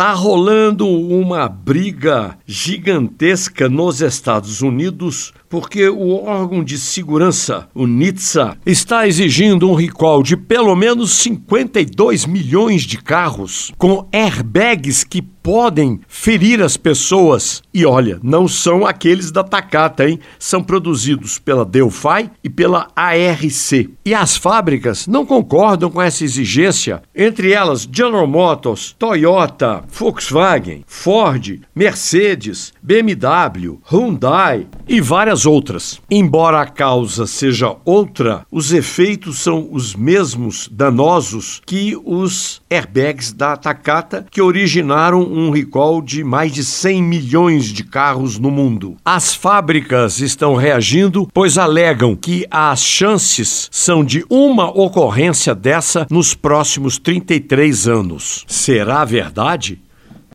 Tá rolando uma briga gigantesca nos Estados Unidos porque o órgão de segurança, o NHTSA, está exigindo um recall de pelo menos 52 milhões de carros com airbags que podem ferir as pessoas. E olha, não são aqueles da Takata, hein? São produzidos pela Delphi e pela ARC. E as fábricas não concordam com essa exigência, entre elas General Motors, Toyota, Volkswagen, Ford, Mercedes, BMW, Hyundai e várias outras. Embora a causa seja outra, os efeitos são os mesmos danosos que os airbags da Takata que originaram um recall de mais de 100 milhões de carros no mundo. As fábricas estão reagindo, pois alegam que as chances são de uma ocorrência dessa nos próximos 33 anos. Será verdade?